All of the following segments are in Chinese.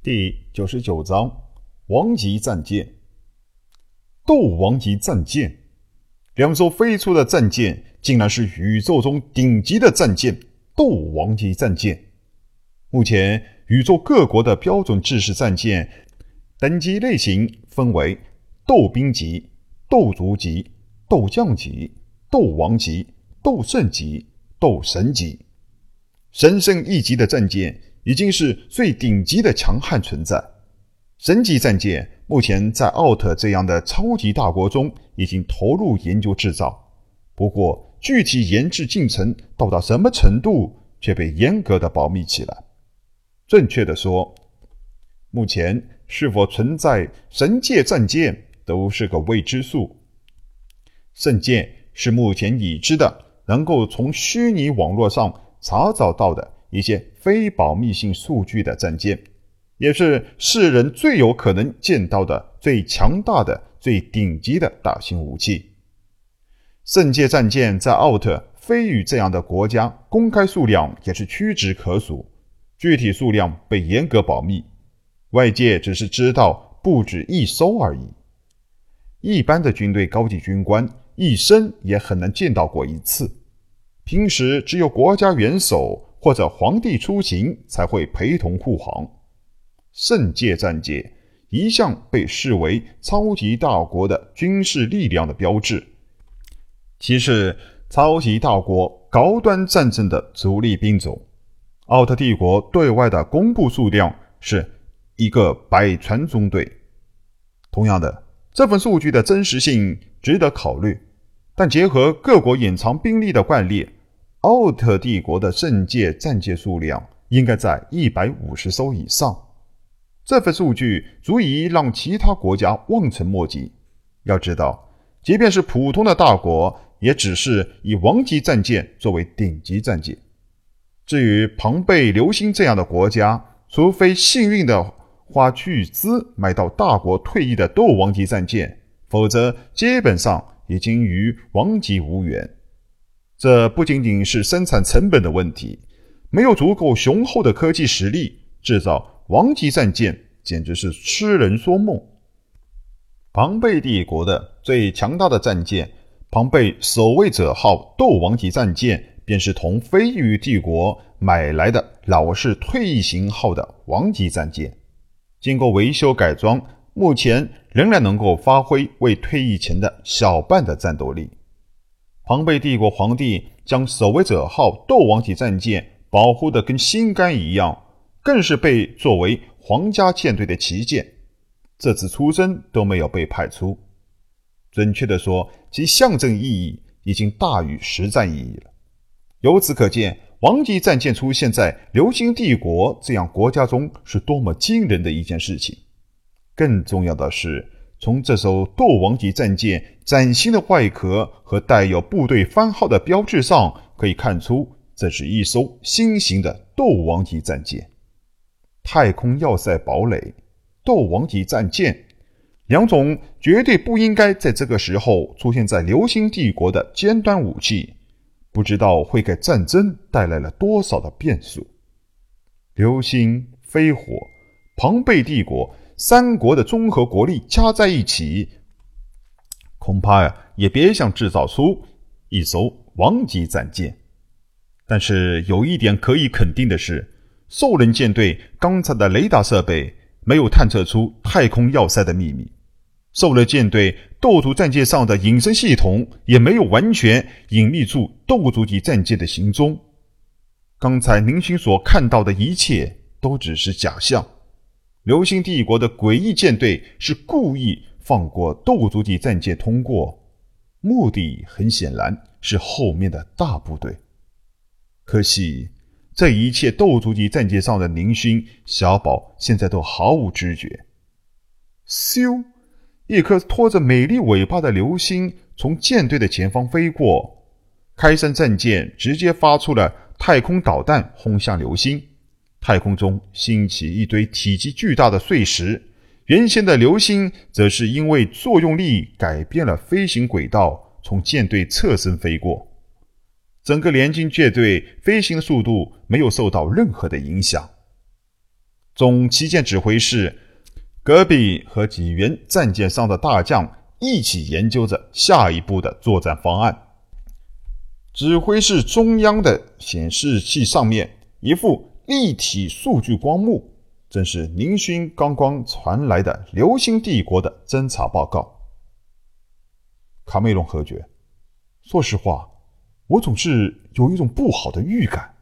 第九十九章，王级战舰。斗王级战舰，两艘飞出的战舰，竟然是宇宙中顶级的战舰——斗王级战舰。目前，宇宙各国的标准制式战舰等级类型分为斗兵级、斗族级、斗将级、斗王级、斗圣级、斗神级。神圣一级的战舰。已经是最顶级的强悍存在，神级战舰目前在奥特这样的超级大国中已经投入研究制造，不过具体研制进程到达什么程度却被严格的保密起来。正确的说，目前是否存在神界战舰都是个未知数。圣剑是目前已知的能够从虚拟网络上查找到的。一些非保密性数据的战舰，也是世人最有可能见到的最强大的、最顶级的大型武器。圣界战舰在奥特、飞羽这样的国家公开数量也是屈指可数，具体数量被严格保密，外界只是知道不止一艘而已。一般的军队高级军官一生也很难见到过一次，平时只有国家元首。或者皇帝出行才会陪同护航。圣界战舰一向被视为超级大国的军事力量的标志，其是超级大国高端战争的主力兵种。奥特帝国对外的公布数量是一个百船中队。同样的，这份数据的真实性值得考虑，但结合各国隐藏兵力的惯例。奥特帝国的圣界战舰数量应该在一百五十艘以上，这份数据足以让其他国家望尘莫及。要知道，即便是普通的大国，也只是以王级战舰作为顶级战舰。至于庞贝、流星这样的国家，除非幸运的花巨资买到大国退役的斗王级战舰，否则基本上已经与王级无缘。这不仅仅是生产成本的问题，没有足够雄厚的科技实力制造王级战舰，简直是痴人说梦。庞贝帝国的最强大的战舰——庞贝守卫者号斗王级战舰，便是同飞鱼帝国买来的老式退役型号的王级战舰，经过维修改装，目前仍然能够发挥为退役前的小半的战斗力。庞贝帝国皇帝将守卫者号斗王级战舰保护得跟心肝一样，更是被作为皇家舰队的旗舰。这次出征都没有被派出，准确的说，其象征意义已经大于实战意义了。由此可见，王级战舰出现在流星帝国这样国家中是多么惊人的一件事情。更重要的是。从这艘斗王级战舰崭新的外壳和带有部队番号的标志上，可以看出这是一艘新型的斗王级战舰。太空要塞堡垒、斗王级战舰，两种绝对不应该在这个时候出现在流星帝国的尖端武器，不知道会给战争带来了多少的变数。流星、飞火、庞贝帝国。三国的综合国力加在一起，恐怕呀也别想制造出一艘王级战舰。但是有一点可以肯定的是，兽人舰队刚才的雷达设备没有探测出太空要塞的秘密，兽人舰队斗族战舰上的隐身系统也没有完全隐秘住斗族级战舰的行踪。刚才林勋所看到的一切都只是假象。流星帝国的诡异舰队是故意放过斗族级战舰通过，目的很显然是后面的大部队。可惜，这一切斗族级战舰上的林勋、小宝现在都毫无知觉。咻，一颗拖着美丽尾巴的流星从舰队的前方飞过，开山战舰直接发出了太空导弹轰向流星。太空中兴起一堆体积巨大的碎石，原先的流星则是因为作用力改变了飞行轨道，从舰队侧身飞过。整个联军舰队飞行速度没有受到任何的影响。总旗舰指挥室，戈壁和几员战舰上的大将一起研究着下一步的作战方案。指挥室中央的显示器上面，一副立体数据光幕，正是宁勋刚刚传来的流星帝国的侦察报告。卡梅隆何觉？说实话，我总是有一种不好的预感。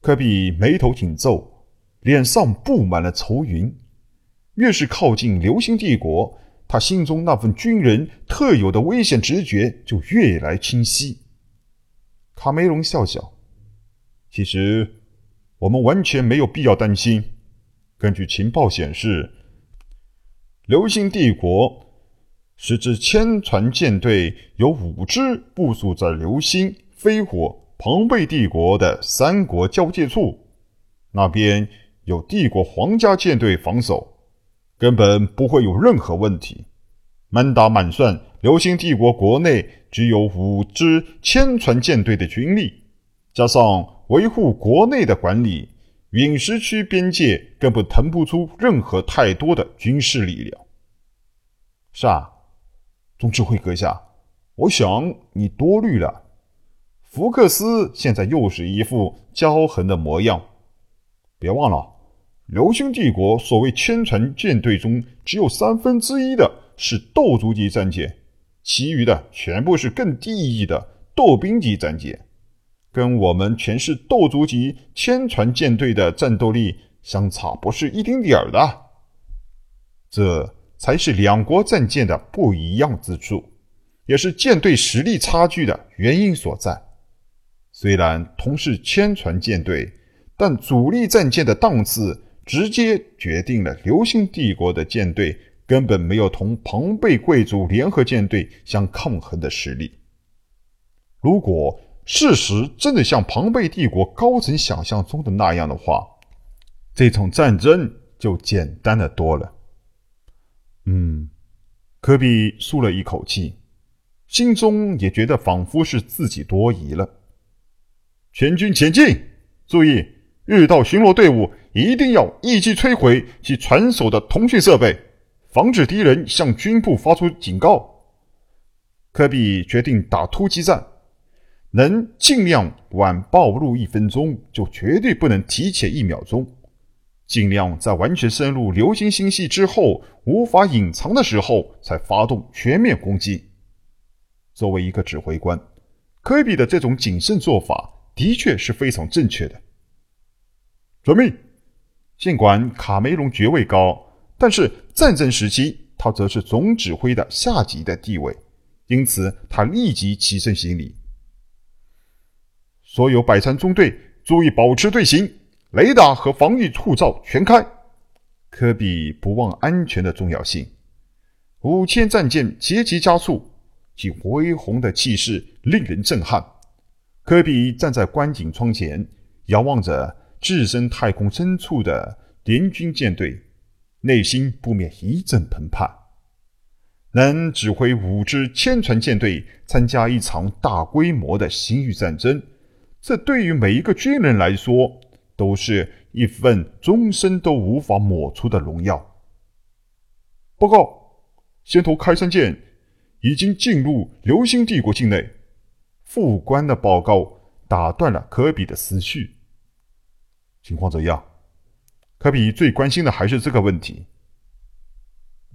科比眉头紧皱，脸上布满了愁云。越是靠近流星帝国，他心中那份军人特有的危险直觉就越来清晰。卡梅隆笑笑：“其实，我们完全没有必要担心。根据情报显示，流星帝国。”十支千船舰队有五支部署在流星、飞火、庞贝帝国的三国交界处，那边有帝国皇家舰队防守，根本不会有任何问题。满打满算，流星帝国国内只有五支千船舰队的军力，加上维护国内的管理，陨石区边界根本腾不出任何太多的军事力量。是啊。总指挥阁下，我想你多虑了。福克斯现在又是一副骄横的模样。别忘了，流星帝国所谓千船舰队中，只有三分之一的是斗族级战舰，其余的全部是更低一的斗兵级战舰，跟我们全是斗族级千船舰队的战斗力相差不是一丁点儿的。这。才是两国战舰的不一样之处，也是舰队实力差距的原因所在。虽然同是千船舰队，但主力战舰的档次直接决定了流星帝国的舰队根本没有同庞贝贵族联合舰队相抗衡的实力。如果事实真的像庞贝帝国高层想象中的那样的话，这场战争就简单的多了。嗯，科比舒了一口气，心中也觉得仿佛是自己多疑了。全军前进！注意，遇到巡逻队伍，一定要一击摧毁其船首的通讯设备，防止敌人向军部发出警告。科比决定打突击战，能尽量晚暴露一分钟，就绝对不能提前一秒钟。尽量在完全深入流星星系之后，无法隐藏的时候，才发动全面攻击。作为一个指挥官，科比的这种谨慎做法的确是非常正确的。遵命。尽管卡梅隆爵位高，但是战争时期他则是总指挥的下级的地位，因此他立即起身行礼。所有百川中队注意保持队形。雷达和防御护罩全开。科比不忘安全的重要性。五千战舰节节加速，其恢宏的气势令人震撼。科比站在观景窗前，遥望着置身太空深处的联军舰队，内心不免一阵澎湃。能指挥五支千船舰队参加一场大规模的星域战争，这对于每一个军人来说。都是一份终身都无法抹除的荣耀。报告，先头开山舰已经进入流星帝国境内。副官的报告打断了科比的思绪。情况怎样？科比最关心的还是这个问题。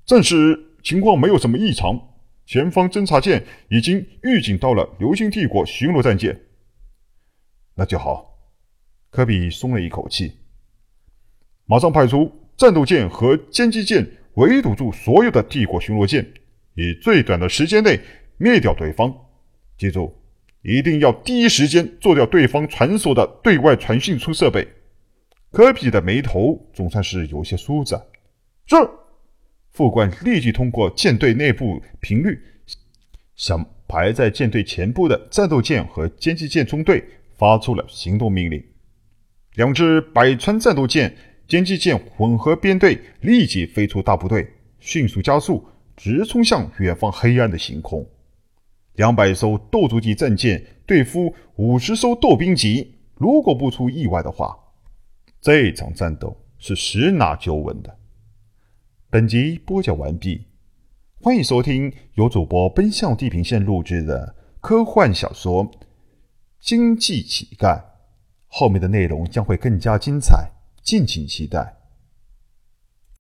暂时情况没有什么异常，前方侦察舰已经预警到了流星帝国巡逻战舰。那就好。科比松了一口气，马上派出战斗舰和歼击舰围堵住所有的帝国巡逻舰，以最短的时间内灭掉对方。记住，一定要第一时间做掉对方传输的对外传讯出设备。科比的眉头总算是有些舒展。是，副官立即通过舰队内部频率，向排在舰队前部的战斗舰和歼击舰中队发出了行动命令。两支百川战斗舰、歼击舰混合编队立即飞出大部队，迅速加速，直冲向远方黑暗的星空。两百艘斗族级战舰对付五十艘斗兵级，如果不出意外的话，这场战斗是十拿九稳的。本集播讲完毕，欢迎收听由主播奔向地平线录制的科幻小说《经济乞丐》，后面的内容将会更加精彩，敬请期待。